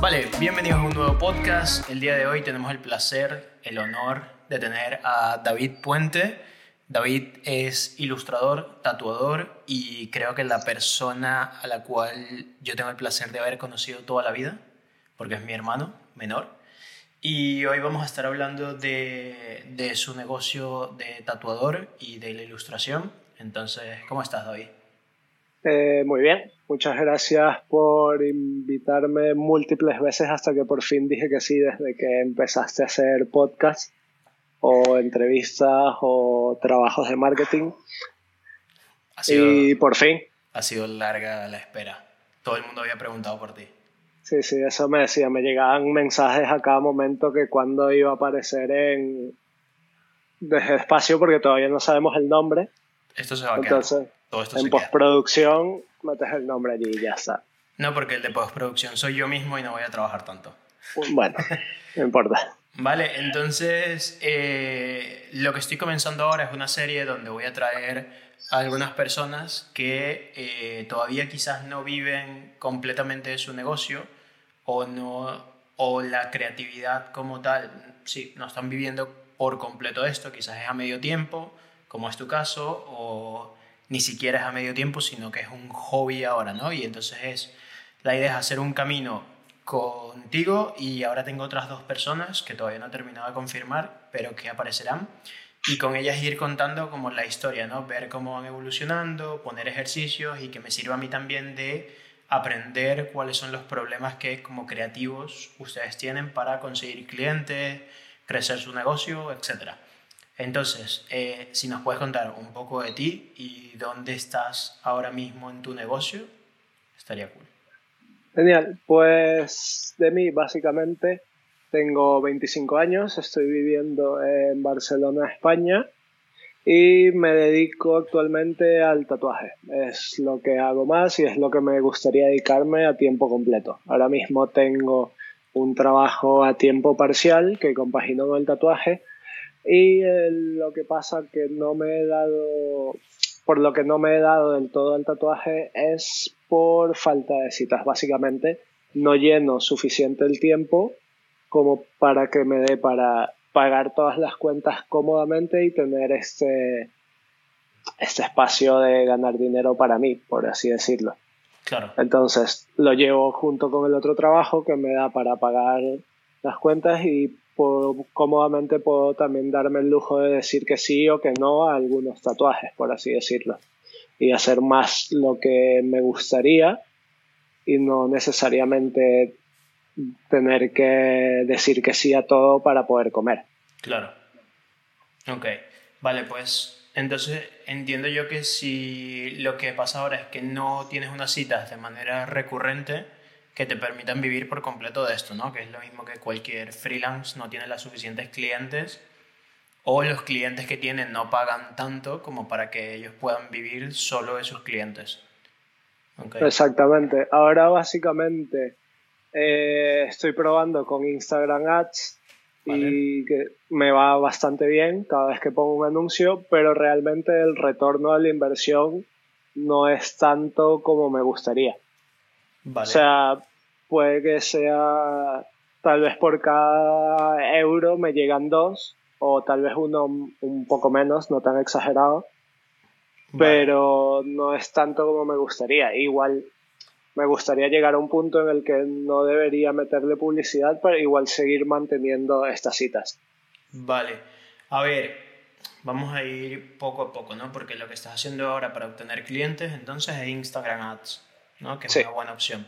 Vale, bienvenidos a un nuevo podcast. El día de hoy tenemos el placer, el honor de tener a David Puente. David es ilustrador, tatuador y creo que la persona a la cual yo tengo el placer de haber conocido toda la vida, porque es mi hermano menor. Y hoy vamos a estar hablando de, de su negocio de tatuador y de la ilustración. Entonces, ¿cómo estás, David? Eh, muy bien, muchas gracias por invitarme múltiples veces hasta que por fin dije que sí desde que empezaste a hacer podcast o entrevistas o trabajos de marketing. y por fin. Ha sido larga la espera. Todo el mundo había preguntado por ti. Sí, sí, eso me decía. Me llegaban mensajes a cada momento que cuando iba a aparecer en desde espacio porque todavía no sabemos el nombre. Esto se va a Entonces, en postproducción metes el nombre allí y ya está. No, porque el de postproducción soy yo mismo y no voy a trabajar tanto. Bueno, no importa. Vale, entonces eh, lo que estoy comenzando ahora es una serie donde voy a traer a algunas personas que eh, todavía quizás no viven completamente de su negocio o, no, o la creatividad como tal, sí, no están viviendo por completo esto, quizás es a medio tiempo, como es tu caso, o ni siquiera es a medio tiempo, sino que es un hobby ahora, ¿no? Y entonces es, la idea es hacer un camino contigo y ahora tengo otras dos personas que todavía no he terminado de confirmar, pero que aparecerán y con ellas ir contando como la historia, ¿no? Ver cómo van evolucionando, poner ejercicios y que me sirva a mí también de aprender cuáles son los problemas que como creativos ustedes tienen para conseguir clientes, crecer su negocio, etcétera. Entonces, eh, si nos puedes contar un poco de ti y dónde estás ahora mismo en tu negocio, estaría cool. Genial, pues de mí básicamente tengo 25 años, estoy viviendo en Barcelona, España y me dedico actualmente al tatuaje. Es lo que hago más y es lo que me gustaría dedicarme a tiempo completo. Ahora mismo tengo un trabajo a tiempo parcial que compagino con el tatuaje y eh, lo que pasa que no me he dado, por lo que no me he dado del todo el tatuaje es por falta de citas. Básicamente no lleno suficiente el tiempo como para que me dé para pagar todas las cuentas cómodamente y tener este, este espacio de ganar dinero para mí, por así decirlo. Claro. Entonces lo llevo junto con el otro trabajo que me da para pagar las cuentas y cómodamente puedo también darme el lujo de decir que sí o que no a algunos tatuajes, por así decirlo, y hacer más lo que me gustaría y no necesariamente tener que decir que sí a todo para poder comer. Claro. Ok, vale, pues entonces entiendo yo que si lo que pasa ahora es que no tienes unas citas de manera recurrente, que te permitan vivir por completo de esto, ¿no? Que es lo mismo que cualquier freelance no tiene las suficientes clientes o los clientes que tienen no pagan tanto como para que ellos puedan vivir solo de sus clientes. Exactamente. Ahora básicamente eh, estoy probando con Instagram Ads y que me va bastante bien cada vez que pongo un anuncio, pero realmente el retorno de la inversión no es tanto como me gustaría. O sea, puede que sea tal vez por cada euro me llegan dos o tal vez uno un poco menos, no tan exagerado, pero no es tanto como me gustaría. Igual me gustaría llegar a un punto en el que no debería meterle publicidad, pero igual seguir manteniendo estas citas. Vale. A ver, vamos a ir poco a poco, ¿no? Porque lo que estás haciendo ahora para obtener clientes, entonces es Instagram Ads. ¿No? que es una buena opción.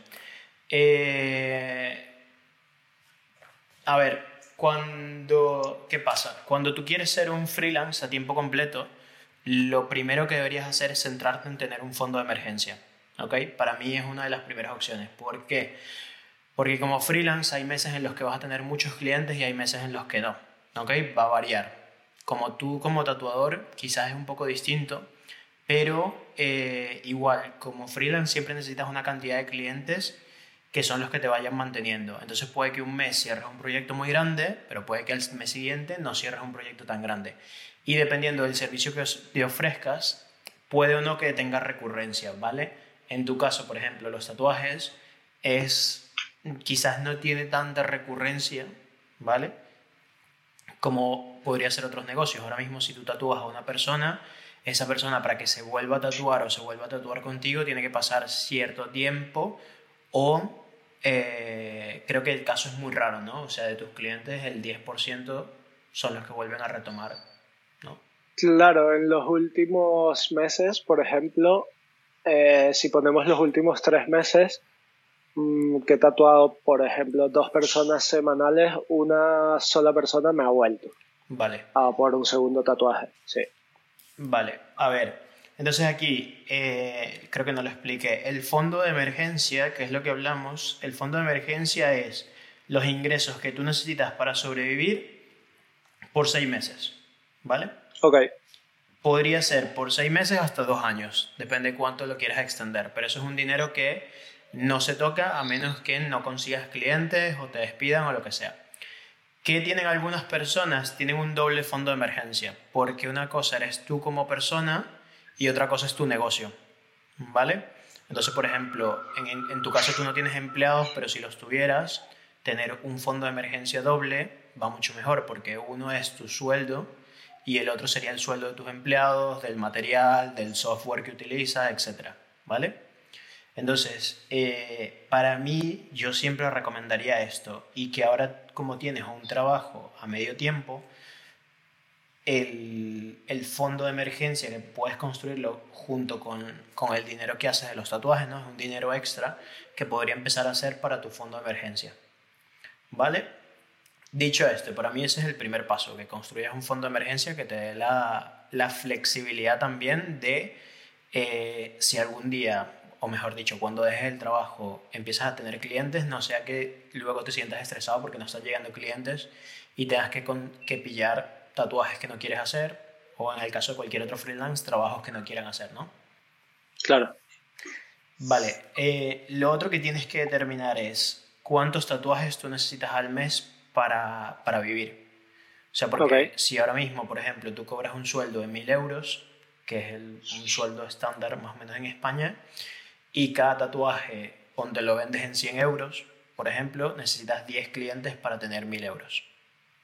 Eh, a ver, cuando, ¿qué pasa? Cuando tú quieres ser un freelance a tiempo completo, lo primero que deberías hacer es centrarte en tener un fondo de emergencia. ¿ok? Para mí es una de las primeras opciones. ¿Por qué? Porque como freelance hay meses en los que vas a tener muchos clientes y hay meses en los que no. ¿ok? Va a variar. Como tú como tatuador quizás es un poco distinto, pero eh, igual, como freelance siempre necesitas una cantidad de clientes que son los que te vayan manteniendo. Entonces puede que un mes cierres un proyecto muy grande, pero puede que el mes siguiente no cierres un proyecto tan grande. Y dependiendo del servicio que te ofrezcas, puede o no que tenga recurrencia, ¿vale? En tu caso, por ejemplo, los tatuajes es quizás no tiene tanta recurrencia, ¿vale? Como podría ser otros negocios. Ahora mismo si tú tatúas a una persona, esa persona para que se vuelva a tatuar o se vuelva a tatuar contigo tiene que pasar cierto tiempo o eh, creo que el caso es muy raro, ¿no? O sea, de tus clientes el 10% son los que vuelven a retomar, ¿no? Claro, en los últimos meses, por ejemplo, eh, si ponemos los últimos tres meses, mm, que he tatuado, por ejemplo, dos personas semanales, una sola persona me ha vuelto. Vale. A por un segundo tatuaje, sí. Vale, a ver, entonces aquí, eh, creo que no lo expliqué. El fondo de emergencia, que es lo que hablamos, el fondo de emergencia es los ingresos que tú necesitas para sobrevivir por seis meses, ¿vale? Ok. Podría ser por seis meses hasta dos años, depende cuánto lo quieras extender, pero eso es un dinero que no se toca a menos que no consigas clientes o te despidan o lo que sea. ¿Qué tienen algunas personas? Tienen un doble fondo de emergencia, porque una cosa eres tú como persona y otra cosa es tu negocio, ¿vale? Entonces, por ejemplo, en, tu caso tú no tienes empleados, pero si los tuvieras, tener un fondo de emergencia doble va mucho mejor porque uno es tu sueldo y el otro sería el sueldo de tus empleados, del material, del software que utilizas, etc. ¿Vale? Entonces, eh, para mí yo siempre recomendaría esto y que ahora como tienes un trabajo a medio tiempo, el, fondo de emergencia que puedes construirlo junto con, el dinero que haces de los tatuajes, ¿no? Es un dinero extra que podría empezar a hacer para tu fondo de emergencia. ¿Vale? Dicho esto, para mí ese es el primer paso, que construyas un fondo de emergencia que te dé la, flexibilidad también de eh, si algún día, o mejor dicho, cuando dejes el trabajo empiezas a tener clientes, no sea que luego te sientas estresado porque no están llegando clientes y tengas que, que pillar tatuajes que no quieres hacer o en el caso de cualquier otro freelance, trabajos que no quieran hacer, ¿no? Claro. Vale, eh, lo otro que tienes que determinar es cuántos tatuajes tú necesitas al mes para, para vivir. O sea, porque si ahora mismo, por ejemplo, tú cobras un sueldo de 1000 euros, que es el, un sueldo estándar más o menos en España, y cada tatuaje, donde lo vendes en 100 euros, por ejemplo, necesitas 10 clientes para tener 1000 euros.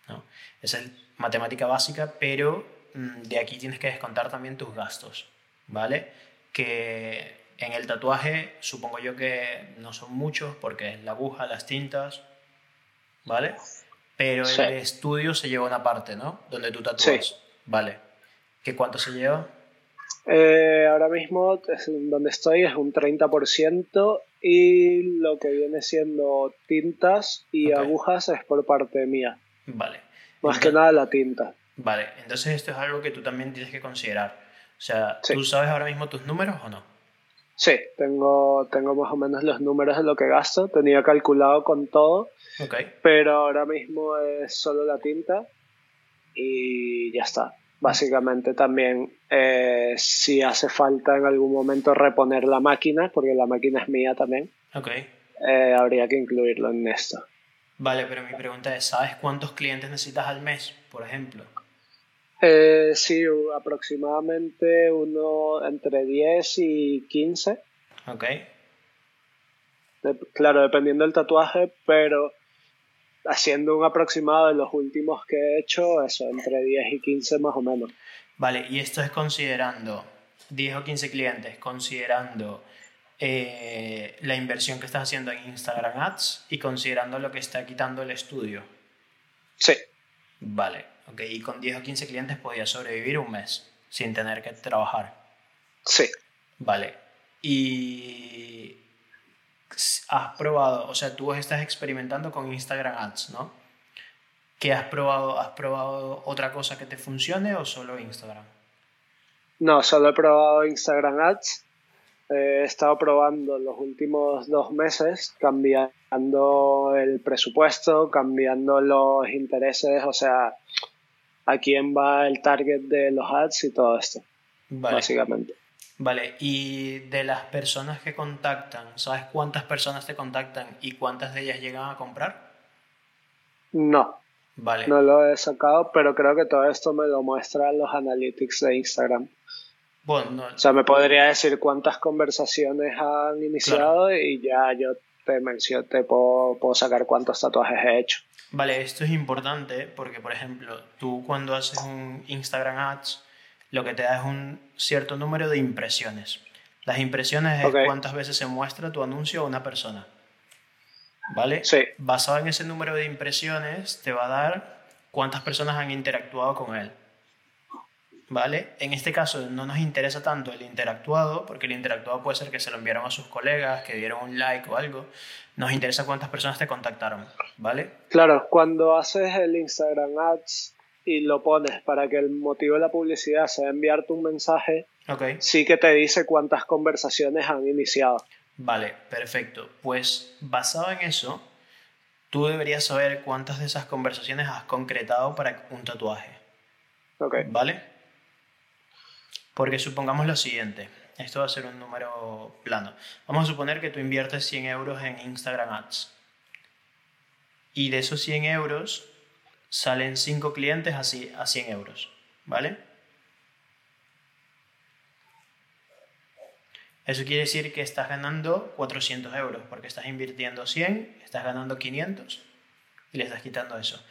¿no? Es el matemática básica, pero mm, de aquí tienes que descontar también tus gastos, ¿vale? Que en el tatuaje supongo yo que no son muchos porque es la aguja, las tintas, ¿vale? Pero el estudio se lleva una parte, ¿no? Donde tú tatúas. Vale. ¿Qué cuánto se lleva? Eh, ahora mismo donde estoy es un 30% y lo que viene siendo tintas y agujas es por parte mía. Vale. Más que nada la tinta. Vale, entonces esto es algo que tú también tienes que considerar. O sea, ¿tú sabes ahora mismo tus números o no? Sí, tengo, tengo más o menos los números de lo que gasto. Tenía calculado con todo. Okay. Pero ahora mismo es solo la tinta y ya está. Básicamente también eh, si hace falta en algún momento reponer la máquina, porque la máquina es mía también, okay. Eh, habría que incluirlo en esto. Vale, pero mi pregunta es, ¿sabes cuántos clientes necesitas al mes, por ejemplo? Eh, sí, aproximadamente uno entre 10 y 15. Ok. claro, dependiendo del tatuaje, pero haciendo un aproximado de los últimos que he hecho, eso, entre 10 y 15 más o menos. Vale, y esto es considerando 10 o 15 clientes, considerando eh, la inversión que estás haciendo en Instagram Ads y considerando lo que está quitando el estudio. Sí. Vale, ok. Y con 10 o 15 clientes podías sobrevivir un mes sin tener que trabajar. Sí. Vale. Y has probado, o sea, tú estás experimentando con Instagram Ads, ¿no? ¿Qué has probado? ¿Has probado otra cosa que te funcione o solo Instagram? No, solo he probado Instagram Ads he estado probando los últimos dos meses, cambiando el presupuesto, cambiando los intereses, o sea, a quién va el target de los ads y todo esto, básicamente. Vale, y de las personas que contactan, ¿sabes cuántas personas te contactan y cuántas de ellas llegan a comprar? No. Vale. No lo he sacado, pero creo que todo esto me lo muestran los analytics de Instagram. Bueno, O sea, me podría decir cuántas conversaciones han iniciado y ya yo te menciono, te puedo, puedo sacar cuántos tatuajes he hecho. Vale, esto es importante porque, por ejemplo, tú cuando haces un Instagram Ads, lo que te da es un cierto número de impresiones. Las impresiones es cuántas veces se muestra tu anuncio a una persona. ¿Vale? Sí. Basado en ese número de impresiones, te va a dar cuántas personas han interactuado con él. ¿Vale? En este caso no nos interesa tanto el interactuado, porque el interactuado puede ser que se lo enviaron a sus colegas, que dieron un like o algo. Nos interesa cuántas personas te contactaron, ¿vale? Claro, cuando haces el Instagram Ads y lo pones para que el motivo de la publicidad sea enviarte un mensaje, okay. sí que te dice cuántas conversaciones han iniciado. Vale, perfecto. Pues basado en eso, tú deberías saber cuántas de esas conversaciones has concretado para un tatuaje. Ok. ¿Vale? Porque supongamos lo siguiente, esto va a ser un número plano. Vamos a suponer que tú inviertes 100 euros en Instagram Ads. Y de esos 100 euros salen 5 clientes así a 100 euros. ¿Vale? Eso quiere decir que estás ganando 400 euros porque estás invirtiendo 100, estás ganando 500 y le estás quitando eso.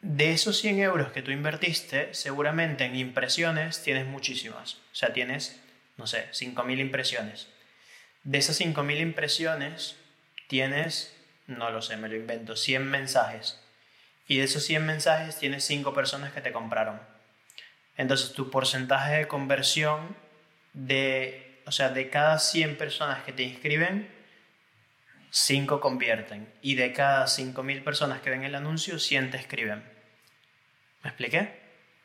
De esos 100 euros que tú invertiste, seguramente en impresiones tienes muchísimas. O sea, tienes, no sé, 5.000 impresiones. De esas 5.000 impresiones tienes, no lo sé, me lo invento, 100 mensajes. Y de esos 100 mensajes tienes 5 personas que te compraron. Entonces tu porcentaje de conversión de, o sea, de cada 100 personas que te inscriben, 5 convierten. Y de cada 5.000 personas que ven el anuncio, 100 te escriben. ¿Me expliqué?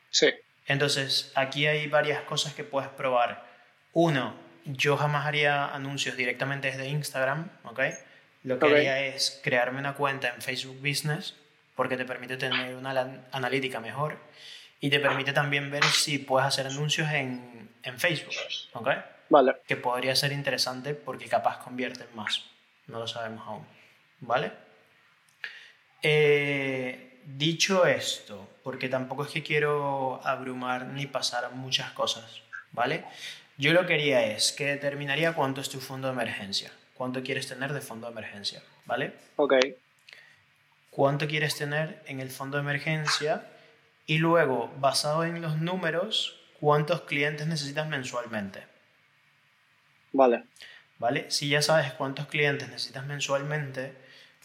Sí. Entonces, aquí hay varias cosas que puedes probar. Uno, yo jamás haría anuncios directamente desde Instagram, ¿ok? Lo que haría es crearme una cuenta en Facebook Business porque te permite tener una analítica mejor y te permite también ver si puedes hacer anuncios en, en Facebook, ¿ok? Vale. Que podría ser interesante porque capaz convierten más. No lo sabemos aún, ¿vale? Eh, dicho esto, porque tampoco es que quiero abrumar ni pasar muchas cosas, ¿vale? Yo lo que haría es que determinaría cuánto es tu fondo de emergencia, cuánto quieres tener de fondo de emergencia, ¿vale? Ok. Cuánto quieres tener en el fondo de emergencia y luego, basado en los números, cuántos clientes necesitas mensualmente. Vale. ¿Vale? Si ya sabes cuántos clientes necesitas mensualmente,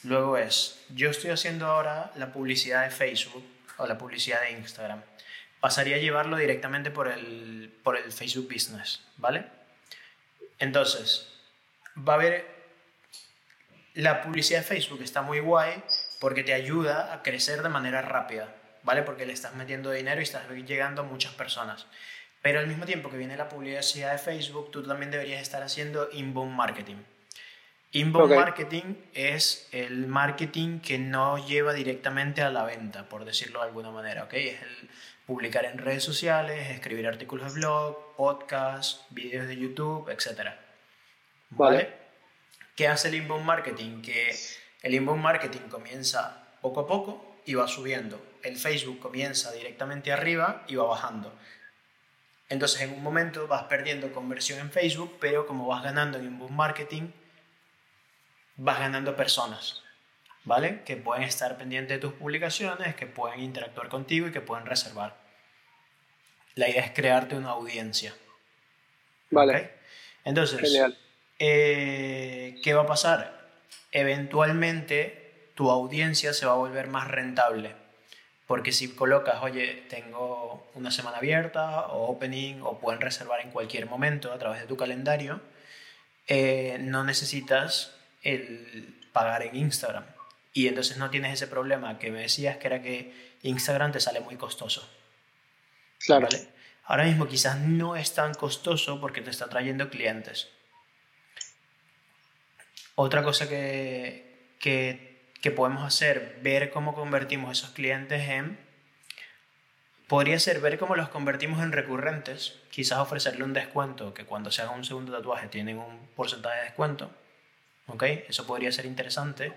Luego es, yo estoy haciendo ahora la publicidad de Facebook o la publicidad de Instagram. Pasaría a llevarlo directamente por el, por el Facebook Business, ¿vale? Entonces, va a haber... La publicidad de Facebook está muy guay porque te ayuda a crecer de manera rápida, ¿vale? Porque le estás metiendo dinero y estás llegando a muchas personas. Pero al mismo tiempo que viene la publicidad de Facebook, tú también deberías estar haciendo inbound marketing. Inbound marketing es el marketing que no lleva directamente a la venta, por decirlo de alguna manera, ¿ok? Es el publicar en redes sociales, escribir artículos de blog, podcasts, vídeos de YouTube, etc. ¿Vale? ¿Qué hace el inbound marketing? Que el inbound marketing comienza poco a poco y va subiendo. El Facebook comienza directamente arriba y va bajando. Entonces en un momento vas perdiendo conversión en Facebook, pero como vas ganando en inbound marketing, vas ganando personas, ¿vale? Que pueden estar pendientes de tus publicaciones, que pueden interactuar contigo y que pueden reservar. La idea es crearte una audiencia. Vale. Entonces, eh, ¿qué va a pasar? Eventualmente tu audiencia se va a volver más rentable. Porque si colocas, oye, tengo una semana abierta o opening o pueden reservar en cualquier momento a través de tu calendario, eh, no necesitas el pagar en Instagram. Y entonces no tienes ese problema que me decías que era que Instagram te sale muy costoso. Claro. Ahora mismo quizás no es tan costoso porque te está trayendo clientes. Otra cosa que, que, podemos hacer, ver cómo convertimos esos clientes en... Podría ser ver cómo los convertimos en recurrentes, quizás ofrecerle un descuento, que cuando se haga un segundo tatuaje tienen un porcentaje de descuento ¿ok? Eso podría ser interesante.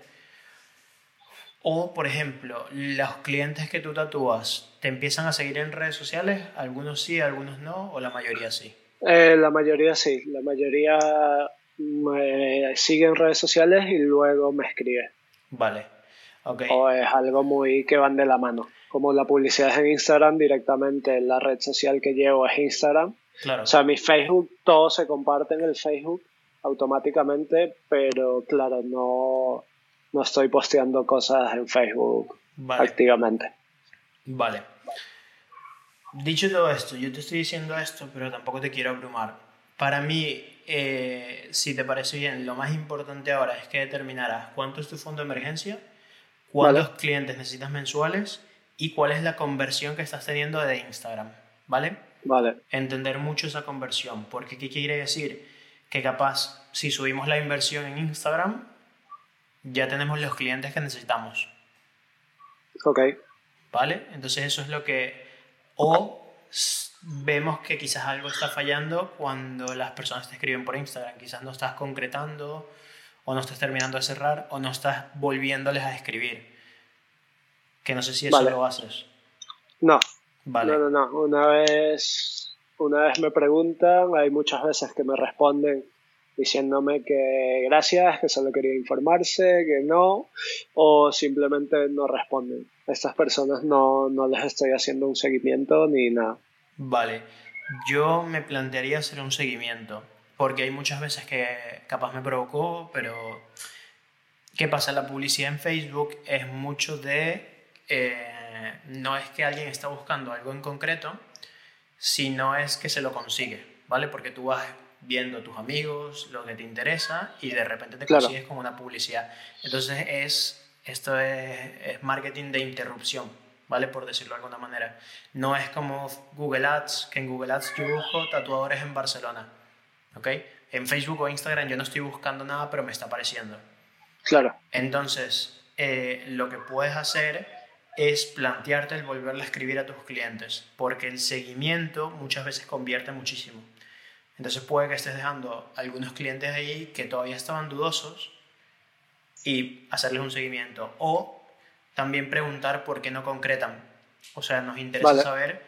O, por ejemplo, los clientes que tú tatúas, ¿te empiezan a seguir en redes sociales? Algunos sí, algunos no, o la mayoría sí. Eh, la mayoría sí, la mayoría me sigue en redes sociales y luego me escribe. Vale. Okay. O es algo muy que van de la mano. Como la publicidad es en Instagram, directamente la red social que llevo es Instagram. Claro. O sea, mi Facebook, todo se comparte en el Facebook automáticamente, pero claro, no, no estoy posteando cosas en Facebook activamente. Vale. Dicho todo esto, yo te estoy diciendo esto, pero tampoco te quiero abrumar. Para mí, eh, si te parece bien, lo más importante ahora es que determinarás cuánto es tu fondo de emergencia, cuántos clientes necesitas mensuales y cuál es la conversión que estás teniendo de Instagram, ¿vale? Vale. Entender mucho esa conversión, porque ¿qué quiere decir? Que capaz, si subimos la inversión en Instagram, ya tenemos los clientes que necesitamos. Ok. ¿Vale? Entonces eso es lo que... O vemos que quizás algo está fallando cuando las personas te escriben por Instagram. Quizás no estás concretando o no estás terminando de cerrar o no estás volviéndoles a escribir. Que no sé si eso lo haces. No. Vale. No, no, no. Una vez, una vez me preguntan, hay muchas veces que me responden diciéndome que gracias, que solo quería informarse, que no, o simplemente no responden. Estas personas no, no les estoy haciendo un seguimiento ni nada. Vale, yo me plantearía hacer un seguimiento, porque hay muchas veces que capaz me provocó, pero ¿qué pasa? La publicidad en Facebook es mucho de... Eh, no es que alguien está buscando algo en concreto, sino es que se lo consigue, ¿vale? Porque tú vas viendo tus amigos, lo que te interesa y de repente te consigues con una publicidad. Entonces es, esto es, marketing de interrupción, ¿vale? Por decirlo de alguna manera. No es como Google Ads, que en Google Ads yo busco tatuadores en Barcelona, ¿ok? En Facebook o Instagram yo no estoy buscando nada, pero me está apareciendo. Claro. Entonces, eh, lo que puedes hacer es plantearte el volverle a escribir a tus clientes, porque el seguimiento muchas veces convierte muchísimo. Entonces puede que estés dejando algunos clientes ahí que todavía estaban dudosos y hacerles un seguimiento. O también preguntar por qué no concretan. O sea, nos interesa saber,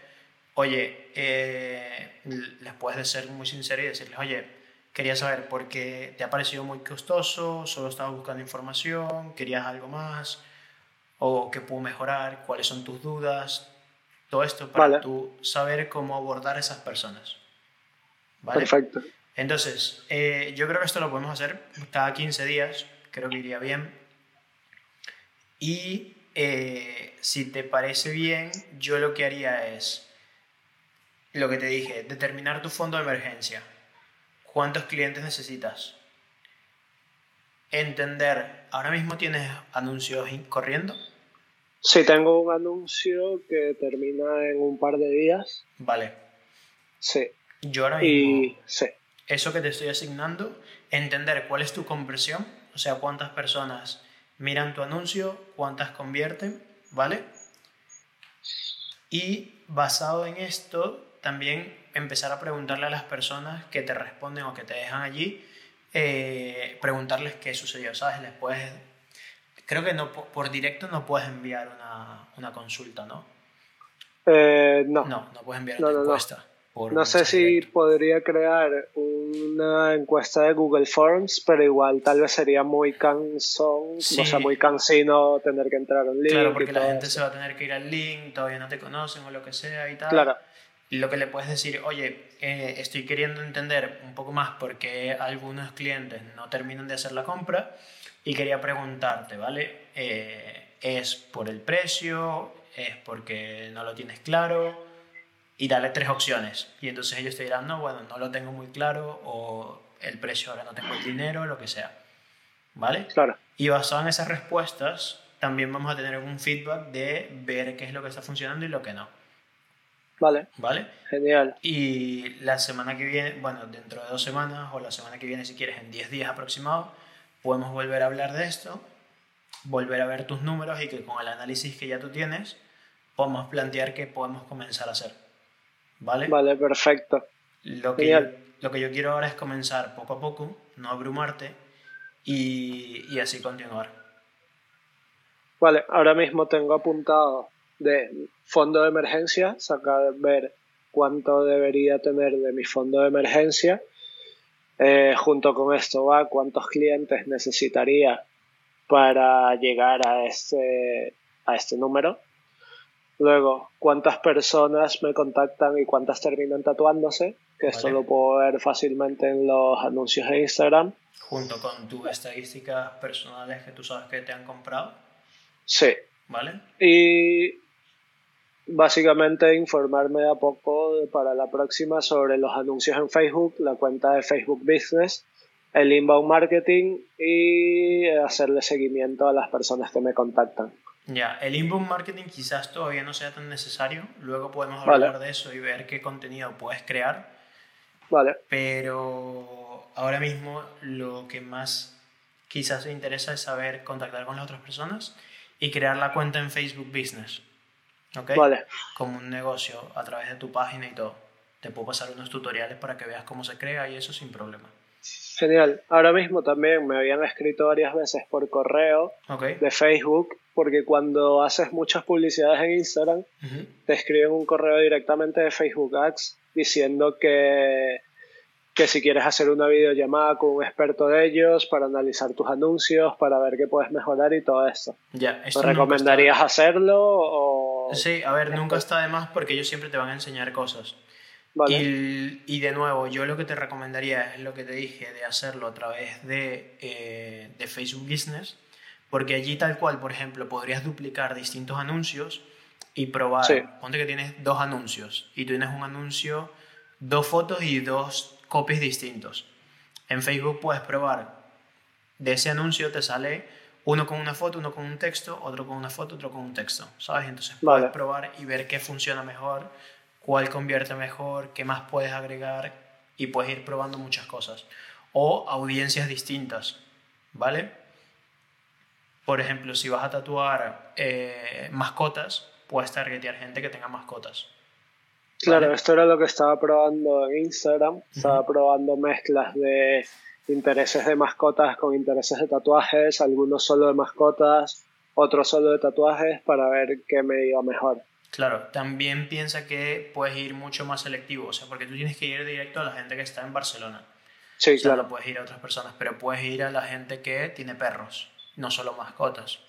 oye, eh, les puedes ser muy sincero y decirles, oye, quería saber por qué te ha parecido muy costoso, solo estabas buscando información, querías algo más, o qué puedo mejorar, cuáles son tus dudas, todo esto para tú saber cómo abordar a esas personas. Perfecto. Entonces, eh, yo creo que esto lo podemos hacer cada 15 días, creo que iría bien. Y eh, si te parece bien, yo lo que haría es, lo que te dije, determinar tu fondo de emergencia. ¿Cuántos clientes necesitas? Entender, ¿ahora mismo tienes anuncios corriendo? Sí, tengo un anuncio que termina en un par de días. Vale. Sí. Yo ahora mismo, eso que te estoy asignando, entender cuál es tu conversión, o sea, cuántas personas miran tu anuncio, cuántas convierten, ¿vale? Y basado en esto, también empezar a preguntarle a las personas que te responden o que te dejan allí, eh, preguntarles qué sucedió, ¿sabes? Les puedes... Creo que no, por directo no puedes enviar una, consulta, ¿no? Eh, no. No, no puedes enviar una encuesta no sé si podría crear una encuesta de Google Forms, pero igual tal vez sería muy cansón, o sea, muy cansino tener que entrar a un link. Claro, porque la gente se va a tener que ir al link, todavía no te conocen o lo que sea y tal. Claro. Lo que le puedes decir, oye, eh, estoy queriendo entender un poco más por qué algunos clientes no terminan de hacer la compra y quería preguntarte, ¿vale? Eh, ¿Es por el precio? ¿Es porque no lo tienes claro? Y darle tres opciones. Y entonces ellos te dirán, no, bueno, no lo tengo muy claro o el precio ahora no tengo el dinero, lo que sea. ¿Vale? Claro. Y basado en esas respuestas, también vamos a tener un feedback de ver qué es lo que está funcionando y lo que no. Vale. ¿Vale? Genial. Y la semana que viene, bueno, dentro de dos semanas o la semana que viene, si quieres, en 10 días aproximados, podemos volver a hablar de esto, volver a ver tus números y que con el análisis que ya tú tienes, podamos plantear qué podemos comenzar a hacer. ¿Vale? Vale, perfecto. Lo que, yo, lo que yo quiero ahora es comenzar poco a poco, no abrumarte y, y así continuar. Vale, ahora mismo tengo apuntado de fondo de emergencia, sacar ver cuánto debería tener de mi fondo de emergencia Eh, junto con esto va cuántos clientes necesitaría para llegar a este, a este número. Luego, cuántas personas me contactan y cuántas terminan tatuándose, que esto lo puedo ver fácilmente en los anuncios de Instagram. Junto con tus estadísticas personales que tú sabes que te han comprado. Sí. ¿Vale? Y básicamente informarme a poco para la próxima sobre los anuncios en Facebook, la cuenta de Facebook Business, el inbound marketing y hacerle seguimiento a las personas que me contactan. Ya, el inbound marketing quizás todavía no sea tan necesario, luego podemos hablar de eso y ver qué contenido puedes crear. Vale. Pero ahora mismo lo que más quizás te interesa es saber contactar con las otras personas y crear la cuenta en Facebook Business. ¿Ok? Vale. Como un negocio a través de tu página y todo. Te puedo pasar unos tutoriales para que veas cómo se crea y eso sin problema. Genial. Ahora mismo también me habían escrito varias veces por correo de Facebook, porque cuando haces muchas publicidades en Instagram, te escriben un correo directamente de Facebook Ads diciendo que, que si quieres hacer una videollamada con un experto de ellos para analizar tus anuncios, para ver qué puedes mejorar y todo esto. Ya, ¿Te recomendarías hacerlo o...? Sí, a ver, nunca está de más porque ellos siempre te van a enseñar cosas. Y, de nuevo, yo lo que te recomendaría es lo que te dije, de hacerlo a través de, eh, de, Facebook Business, porque allí tal cual, por ejemplo, podrías duplicar distintos anuncios y probar. Ponte que tienes dos anuncios y tú tienes un anuncio, dos fotos y dos copies distintos. En Facebook puedes probar. De ese anuncio te sale uno con una foto, uno con un texto, otro con una foto, otro con un texto, ¿sabes? Entonces puedes probar y ver qué funciona mejor cuál convierte mejor, qué más puedes agregar y puedes ir probando muchas cosas. O audiencias distintas, ¿vale? Por ejemplo, si vas a tatuar eh, mascotas, puedes targetear gente que tenga mascotas. Claro, esto era lo que estaba probando en Instagram. Estaba probando mezclas de intereses de mascotas con intereses de tatuajes, algunos solo de mascotas, otros solo de tatuajes para ver qué me iba mejor. Claro, también piensa que puedes ir mucho más selectivo, o sea, porque tú tienes que ir directo a la gente que está en Barcelona. Sí, o sea, No puedes ir a otras personas, pero puedes ir a la gente que tiene perros, no solo mascotas,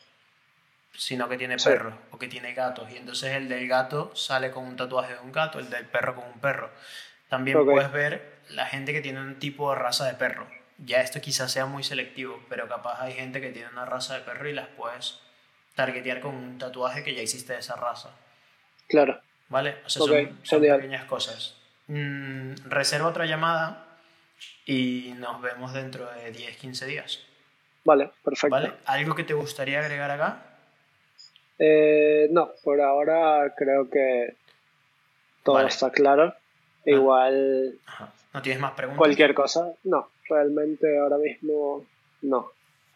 sino que tiene perros o que tiene gatos. Y entonces el del gato sale con un tatuaje de un gato, el del perro con un perro. También puedes ver la gente que tiene un tipo de raza de perro. Ya esto quizás sea muy selectivo, pero capaz hay gente que tiene una raza de perro y las puedes targetear con un tatuaje que ya existe de esa raza. Claro. ¿Vale? O sea, son, pequeñas cosas. Mm, reserva otra llamada y nos vemos dentro de 10, 15 días. Vale, perfecto. ¿Vale? ¿Algo que te gustaría agregar acá? Eh, no, por ahora creo que todo está claro. Ah. Igual. ¿No tienes más preguntas? Cualquier cosa. No, realmente ahora mismo no.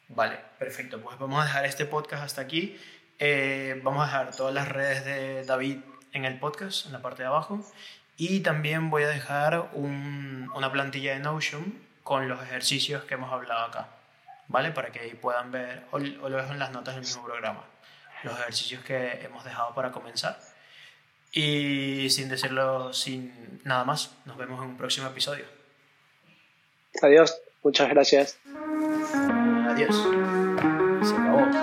Vale, perfecto. Pues vamos a dejar este podcast hasta aquí. Eh, vamos a dejar todas las redes de David en el podcast, en la parte de abajo. Y también voy a dejar una plantilla de Notion con los ejercicios que hemos hablado acá, ¿vale? Para que ahí puedan ver, o, lo dejo en las notas del mismo programa, los ejercicios que hemos dejado para comenzar. Y sin decirlo, sin nada más, nos vemos en un próximo episodio. Adiós, muchas gracias. Adiós. Se acabó.